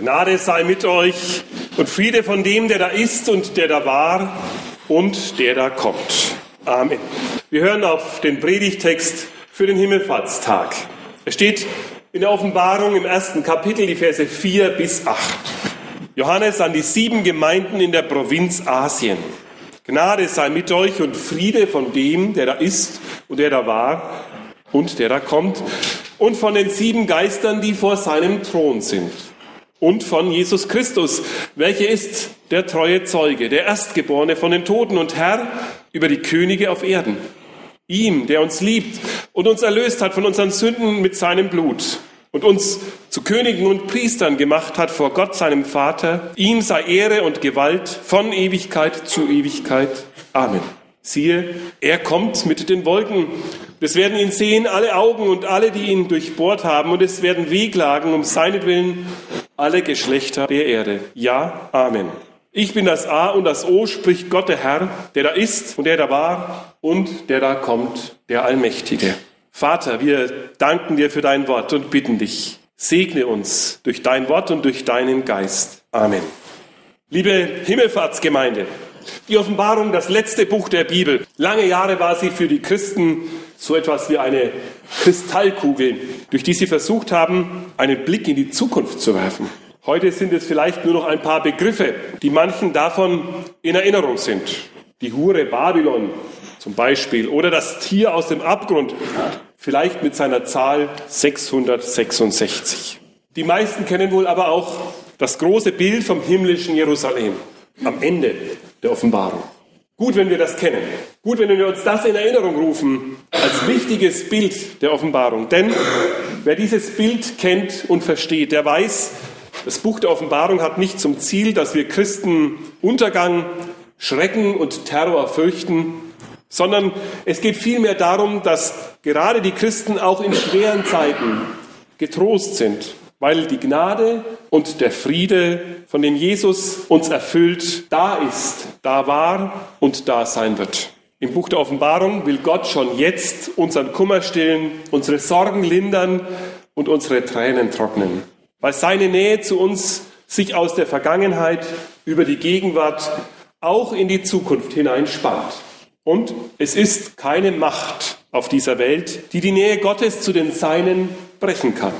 Gnade sei mit euch und Friede von dem, der da ist und der da war und der da kommt. Amen. Wir hören auf den Predigtext für den Himmelfahrtstag. Er steht in der Offenbarung im ersten Kapitel, die Verse 4 bis 8. Johannes an die sieben Gemeinden in der Provinz Asien. Gnade sei mit euch und Friede von dem, der da ist und der da war und der da kommt und von den sieben Geistern, die vor seinem Thron sind und von Jesus Christus, welcher ist der treue Zeuge, der Erstgeborene von den Toten und Herr über die Könige auf Erden. Ihm, der uns liebt und uns erlöst hat von unseren Sünden mit seinem Blut und uns zu Königen und Priestern gemacht hat vor Gott, seinem Vater. Ihm sei Ehre und Gewalt von Ewigkeit zu Ewigkeit. Amen. Siehe, er kommt mit den Wolken. Es werden ihn sehen alle Augen und alle, die ihn durchbohrt haben, und es werden wehklagen um seinetwillen alle Geschlechter der Erde. Ja, Amen. Ich bin das A und das O, spricht Gott der Herr, der da ist und der da war und der da kommt, der Allmächtige. Vater, wir danken dir für dein Wort und bitten dich, segne uns durch dein Wort und durch deinen Geist. Amen. Liebe Himmelfahrtsgemeinde, die Offenbarung, das letzte Buch der Bibel. Lange Jahre war sie für die Christen so etwas wie eine Kristallkugel, durch die sie versucht haben, einen Blick in die Zukunft zu werfen. Heute sind es vielleicht nur noch ein paar Begriffe, die manchen davon in Erinnerung sind. Die Hure Babylon zum Beispiel oder das Tier aus dem Abgrund, vielleicht mit seiner Zahl 666. Die meisten kennen wohl aber auch das große Bild vom himmlischen Jerusalem am Ende der Offenbarung. Gut, wenn wir das kennen. Gut, wenn wir uns das in Erinnerung rufen als wichtiges Bild der Offenbarung. Denn wer dieses Bild kennt und versteht, der weiß, das Buch der Offenbarung hat nicht zum Ziel, dass wir Christen Untergang, Schrecken und Terror fürchten, sondern es geht vielmehr darum, dass gerade die Christen auch in schweren Zeiten getrost sind, weil die Gnade und der Friede, von dem Jesus uns erfüllt, da ist, da war und da sein wird. Im Buch der Offenbarung will Gott schon jetzt unseren Kummer stillen, unsere Sorgen lindern und unsere Tränen trocknen, weil seine Nähe zu uns sich aus der Vergangenheit über die Gegenwart auch in die Zukunft hineinspannt. Und es ist keine Macht auf dieser Welt, die die Nähe Gottes zu den Seinen brechen kann.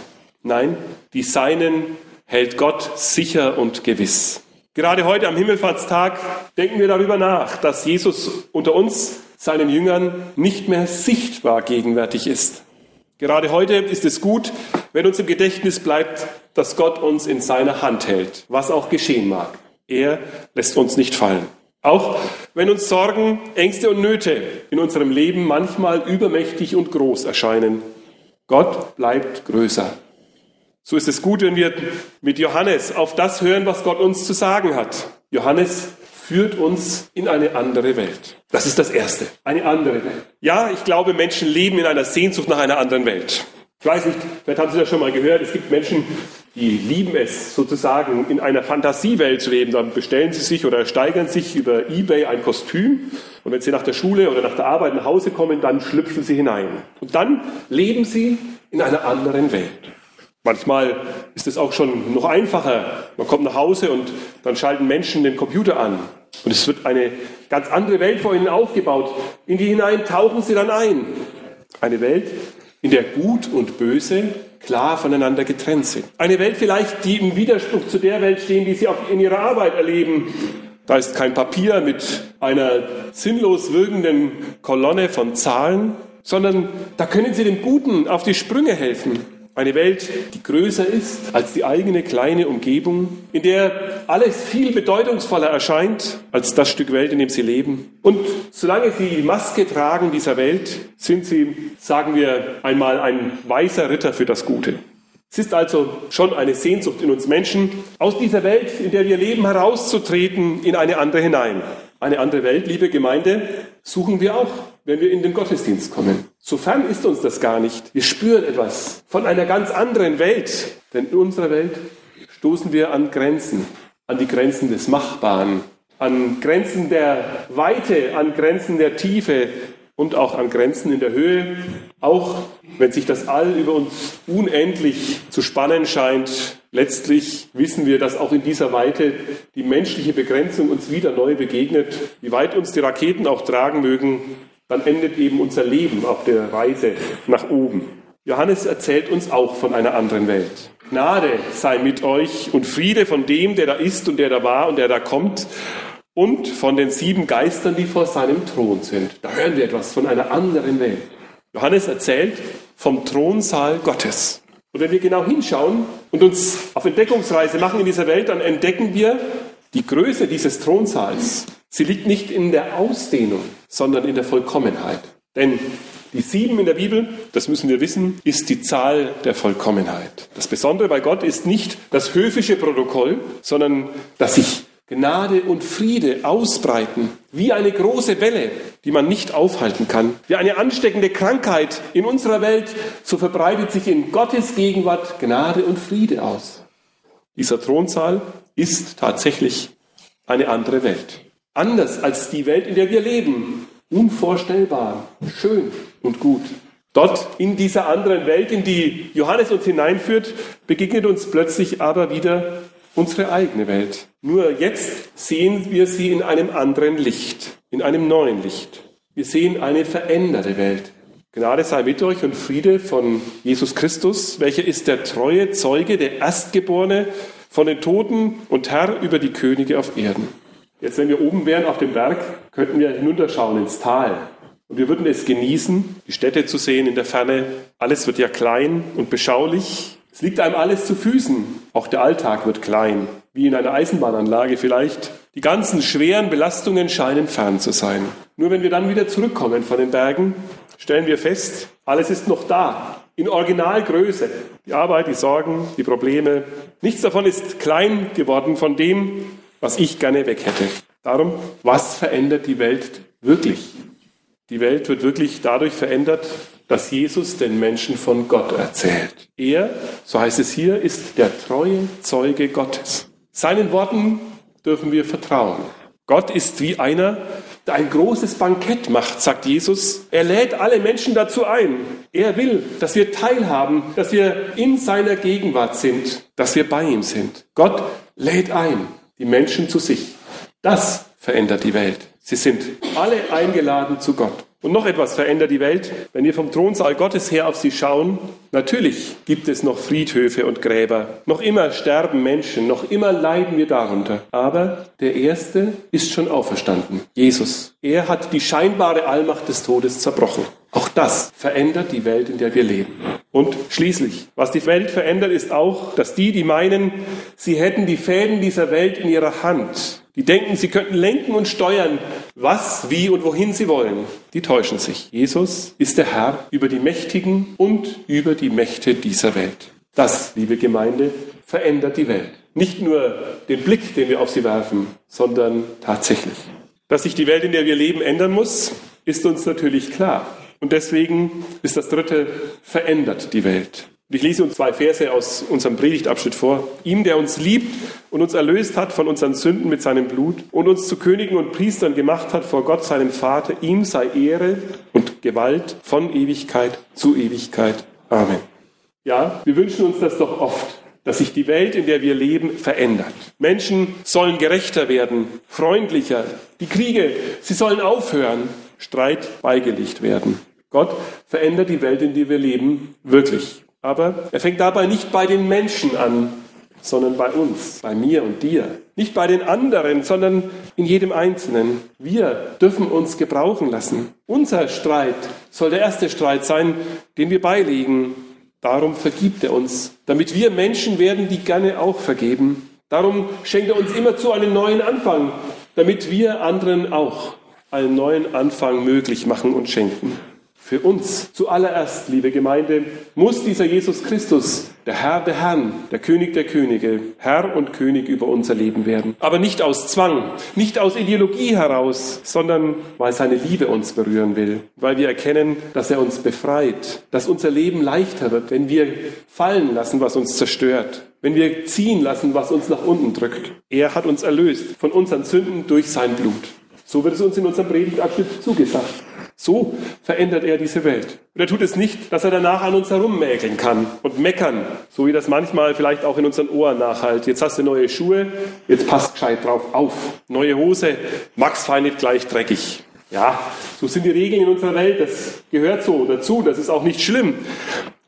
Nein, die Seinen hält Gott sicher und gewiss. Gerade heute am Himmelfahrtstag denken wir darüber nach, dass Jesus unter uns, seinen Jüngern, nicht mehr sichtbar gegenwärtig ist. Gerade heute ist es gut, wenn uns im Gedächtnis bleibt, dass Gott uns in seiner Hand hält, was auch geschehen mag. Er lässt uns nicht fallen. Auch wenn uns Sorgen, Ängste und Nöte in unserem Leben manchmal übermächtig und groß erscheinen. Gott bleibt größer. So ist es gut, wenn wir mit Johannes auf das hören, was Gott uns zu sagen hat. Johannes führt uns in eine andere Welt. Das ist das Erste. Eine andere Welt. Ja, ich glaube, Menschen leben in einer Sehnsucht nach einer anderen Welt. Ich weiß nicht, vielleicht haben Sie das schon mal gehört. Es gibt Menschen, die lieben es sozusagen in einer Fantasiewelt zu leben. Dann bestellen sie sich oder steigern sich über eBay ein Kostüm. Und wenn sie nach der Schule oder nach der Arbeit nach Hause kommen, dann schlüpfen sie hinein. Und dann leben sie in einer anderen Welt. Manchmal ist es auch schon noch einfacher. Man kommt nach Hause und dann schalten Menschen den Computer an. Und es wird eine ganz andere Welt vor ihnen aufgebaut. In die hinein tauchen sie dann ein. Eine Welt, in der Gut und Böse klar voneinander getrennt sind. Eine Welt vielleicht, die im Widerspruch zu der Welt stehen, die sie auch in ihrer Arbeit erleben. Da ist kein Papier mit einer sinnlos wirkenden Kolonne von Zahlen, sondern da können sie dem Guten auf die Sprünge helfen. Eine Welt, die größer ist als die eigene kleine Umgebung, in der alles viel bedeutungsvoller erscheint als das Stück Welt, in dem sie leben. Und solange sie die Maske tragen dieser Welt, sind sie, sagen wir einmal, ein weißer Ritter für das Gute. Es ist also schon eine Sehnsucht in uns Menschen, aus dieser Welt, in der wir leben, herauszutreten in eine andere hinein. Eine andere Welt, liebe Gemeinde, suchen wir auch, wenn wir in den Gottesdienst kommen. So fern ist uns das gar nicht. Wir spüren etwas von einer ganz anderen Welt. Denn in unserer Welt stoßen wir an Grenzen, an die Grenzen des Machbaren, an Grenzen der Weite, an Grenzen der Tiefe und auch an Grenzen in der Höhe. Auch wenn sich das All über uns unendlich zu spannen scheint letztlich wissen wir, dass auch in dieser Weite die menschliche Begrenzung uns wieder neu begegnet. Wie weit uns die Raketen auch tragen mögen, dann endet eben unser Leben auf der Reise nach oben. Johannes erzählt uns auch von einer anderen Welt. Gnade sei mit euch und Friede von dem, der da ist und der da war und der da kommt und von den sieben Geistern, die vor seinem Thron sind. Da hören wir etwas von einer anderen Welt. Johannes erzählt vom Thronsaal Gottes. Und wenn wir genau hinschauen und uns auf Entdeckungsreise machen in dieser Welt, dann entdecken wir die Größe dieses Thronsaals. Sie liegt nicht in der Ausdehnung, sondern in der Vollkommenheit. Denn die sieben in der Bibel, das müssen wir wissen, ist die Zahl der Vollkommenheit. Das Besondere bei Gott ist nicht das höfische Protokoll, sondern dass sich Gnade und Friede ausbreiten wie eine große Welle, die man nicht aufhalten kann. Wie eine ansteckende Krankheit in unserer Welt, so verbreitet sich in Gottes Gegenwart Gnade und Friede aus. Dieser Thronsaal ist tatsächlich eine andere Welt. Anders als die Welt, in der wir leben. Unvorstellbar, schön und gut. Dort in dieser anderen Welt, in die Johannes uns hineinführt, begegnet uns plötzlich aber wieder unsere eigene Welt. Nur jetzt sehen wir sie in einem anderen Licht, in einem neuen Licht. Wir sehen eine veränderte Welt. Gnade sei mit euch und Friede von Jesus Christus, welcher ist der treue Zeuge, der Erstgeborene von den Toten und Herr über die Könige auf Erden. Jetzt, wenn wir oben wären auf dem Berg, könnten wir hinunterschauen ins Tal. Und wir würden es genießen, die Städte zu sehen in der Ferne. Alles wird ja klein und beschaulich. Es liegt einem alles zu Füßen. Auch der Alltag wird klein, wie in einer Eisenbahnanlage vielleicht. Die ganzen schweren Belastungen scheinen fern zu sein. Nur wenn wir dann wieder zurückkommen von den Bergen, stellen wir fest, alles ist noch da, in Originalgröße. Die Arbeit, die Sorgen, die Probleme. Nichts davon ist klein geworden von dem, was ich gerne weg hätte. Darum, was verändert die Welt wirklich? Die Welt wird wirklich dadurch verändert, dass Jesus den Menschen von Gott erzählt. Er, so heißt es hier, ist der treue Zeuge Gottes. Seinen Worten dürfen wir vertrauen. Gott ist wie einer, der ein großes Bankett macht, sagt Jesus. Er lädt alle Menschen dazu ein. Er will, dass wir teilhaben, dass wir in seiner Gegenwart sind, dass wir bei ihm sind. Gott lädt ein, die Menschen zu sich. Das verändert die Welt. Sie sind alle eingeladen zu Gott. Und noch etwas verändert die Welt, wenn wir vom Thronsaal Gottes her auf sie schauen. Natürlich gibt es noch Friedhöfe und Gräber. Noch immer sterben Menschen, noch immer leiden wir darunter. Aber der Erste ist schon auferstanden. Jesus. Er hat die scheinbare Allmacht des Todes zerbrochen. Auch das verändert die Welt, in der wir leben. Und schließlich, was die Welt verändert, ist auch, dass die, die meinen, sie hätten die Fäden dieser Welt in ihrer Hand, die denken, sie könnten lenken und steuern, was, wie und wohin sie wollen. Die täuschen sich. Jesus ist der Herr über die Mächtigen und über die Mächte dieser Welt. Das, liebe Gemeinde, verändert die Welt. Nicht nur den Blick, den wir auf sie werfen, sondern tatsächlich. Dass sich die Welt, in der wir leben, ändern muss, ist uns natürlich klar. Und deswegen ist das dritte, verändert die Welt. Ich lese uns zwei Verse aus unserem Predigtabschnitt vor. Ihm, der uns liebt und uns erlöst hat von unseren Sünden mit seinem Blut und uns zu Königen und Priestern gemacht hat vor Gott, seinem Vater, ihm sei Ehre und Gewalt von Ewigkeit zu Ewigkeit. Amen. Ja, wir wünschen uns das doch oft, dass sich die Welt, in der wir leben, verändert. Menschen sollen gerechter werden, freundlicher. Die Kriege, sie sollen aufhören, Streit beigelegt werden. Gott verändert die Welt, in der wir leben, wirklich. Aber er fängt dabei nicht bei den Menschen an, sondern bei uns, bei mir und dir. Nicht bei den anderen, sondern in jedem Einzelnen. Wir dürfen uns gebrauchen lassen. Unser Streit soll der erste Streit sein, den wir beilegen. Darum vergibt er uns, damit wir Menschen werden, die gerne auch vergeben. Darum schenkt er uns immer zu einen neuen Anfang, damit wir anderen auch einen neuen Anfang möglich machen und schenken. Für uns zuallererst, liebe Gemeinde, muss dieser Jesus Christus, der Herr der Herren, der König der Könige, Herr und König über unser Leben werden. Aber nicht aus Zwang, nicht aus Ideologie heraus, sondern weil seine Liebe uns berühren will, weil wir erkennen, dass er uns befreit, dass unser Leben leichter wird, wenn wir fallen lassen, was uns zerstört, wenn wir ziehen lassen, was uns nach unten drückt. Er hat uns erlöst von unseren Sünden durch sein Blut. So wird es uns in unserem Predigtabschnitt zugesagt. So verändert er diese Welt. Und er tut es nicht, dass er danach an uns herummäkeln kann und meckern, so wie das manchmal vielleicht auch in unseren Ohren nachhalt. Jetzt hast du neue Schuhe, jetzt passt gescheit drauf auf. Neue Hose, Max fein nicht gleich dreckig. Ja, so sind die Regeln in unserer Welt, das gehört so dazu, das ist auch nicht schlimm.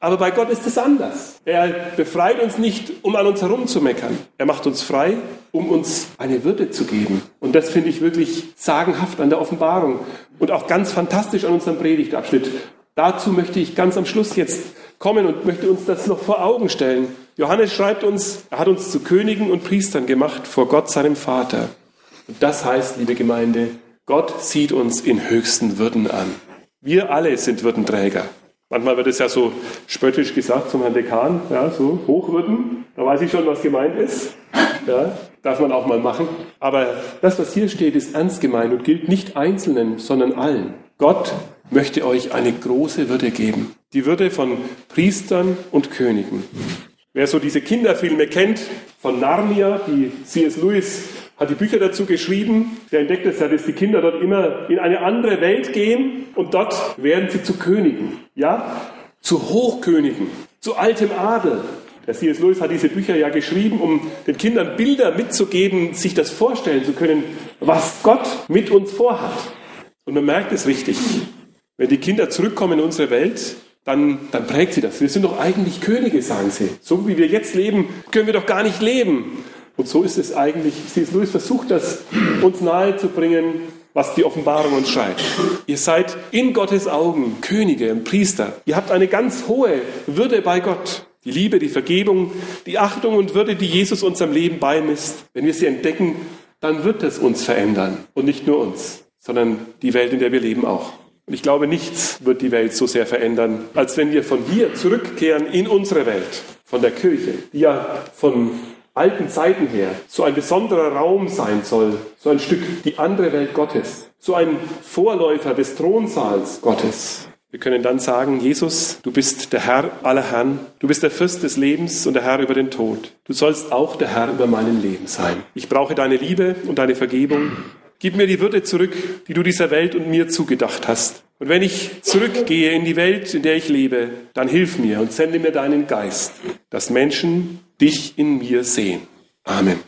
Aber bei Gott ist es anders. Er befreit uns nicht, um an uns herumzumeckern. Er macht uns frei, um uns eine Würde zu geben. Und das finde ich wirklich sagenhaft an der Offenbarung und auch ganz fantastisch an unserem Predigtabschnitt. Dazu möchte ich ganz am Schluss jetzt kommen und möchte uns das noch vor Augen stellen. Johannes schreibt uns, er hat uns zu Königen und Priestern gemacht vor Gott, seinem Vater. Und das heißt, liebe Gemeinde, Gott sieht uns in höchsten Würden an. Wir alle sind Würdenträger. Manchmal wird es ja so spöttisch gesagt zum Herrn Dekan, ja, so Hochwürden. Da weiß ich schon, was gemeint ist. Ja, darf man auch mal machen. Aber das, was hier steht, ist ernst gemeint und gilt nicht Einzelnen, sondern allen. Gott möchte euch eine große Würde geben. Die Würde von Priestern und Königen. Wer so diese Kinderfilme kennt, von Narnia, die C.S. Lewis hat die Bücher dazu geschrieben. Der entdeckt es ja, dass die Kinder dort immer in eine andere Welt gehen und dort werden sie zu Königen. Ja? Zu Hochkönigen, zu altem Adel. Der C.S. Lewis hat diese Bücher ja geschrieben, um den Kindern Bilder mitzugeben, sich das vorstellen zu können, was Gott mit uns vorhat. Und man merkt es richtig. Wenn die Kinder zurückkommen in unsere Welt, dann, dann prägt sie das. Wir sind doch eigentlich Könige, sagen sie. So wie wir jetzt leben, können wir doch gar nicht leben. Und so ist es eigentlich. C.S. Lewis versucht das uns nahezubringen, was die Offenbarung uns schreibt. Ihr seid in Gottes Augen Könige und Priester. Ihr habt eine ganz hohe Würde bei Gott. Die Liebe, die Vergebung, die Achtung und Würde, die Jesus unserem Leben beimisst. Wenn wir sie entdecken, dann wird es uns verändern. Und nicht nur uns, sondern die Welt, in der wir leben auch. Und ich glaube, nichts wird die Welt so sehr verändern, als wenn wir von hier zurückkehren in unsere Welt, von der Kirche, die ja von alten Zeiten her so ein besonderer Raum sein soll, so ein Stück die andere Welt Gottes, so ein Vorläufer des Thronsaals Gottes. Wir können dann sagen, Jesus, du bist der Herr aller Herren, du bist der Fürst des Lebens und der Herr über den Tod. Du sollst auch der Herr über meinem Leben sein. Ich brauche deine Liebe und deine Vergebung. Gib mir die Würde zurück, die du dieser Welt und mir zugedacht hast. Und wenn ich zurückgehe in die Welt, in der ich lebe, dann hilf mir und sende mir deinen Geist, dass Menschen dich in mir sehen. Amen.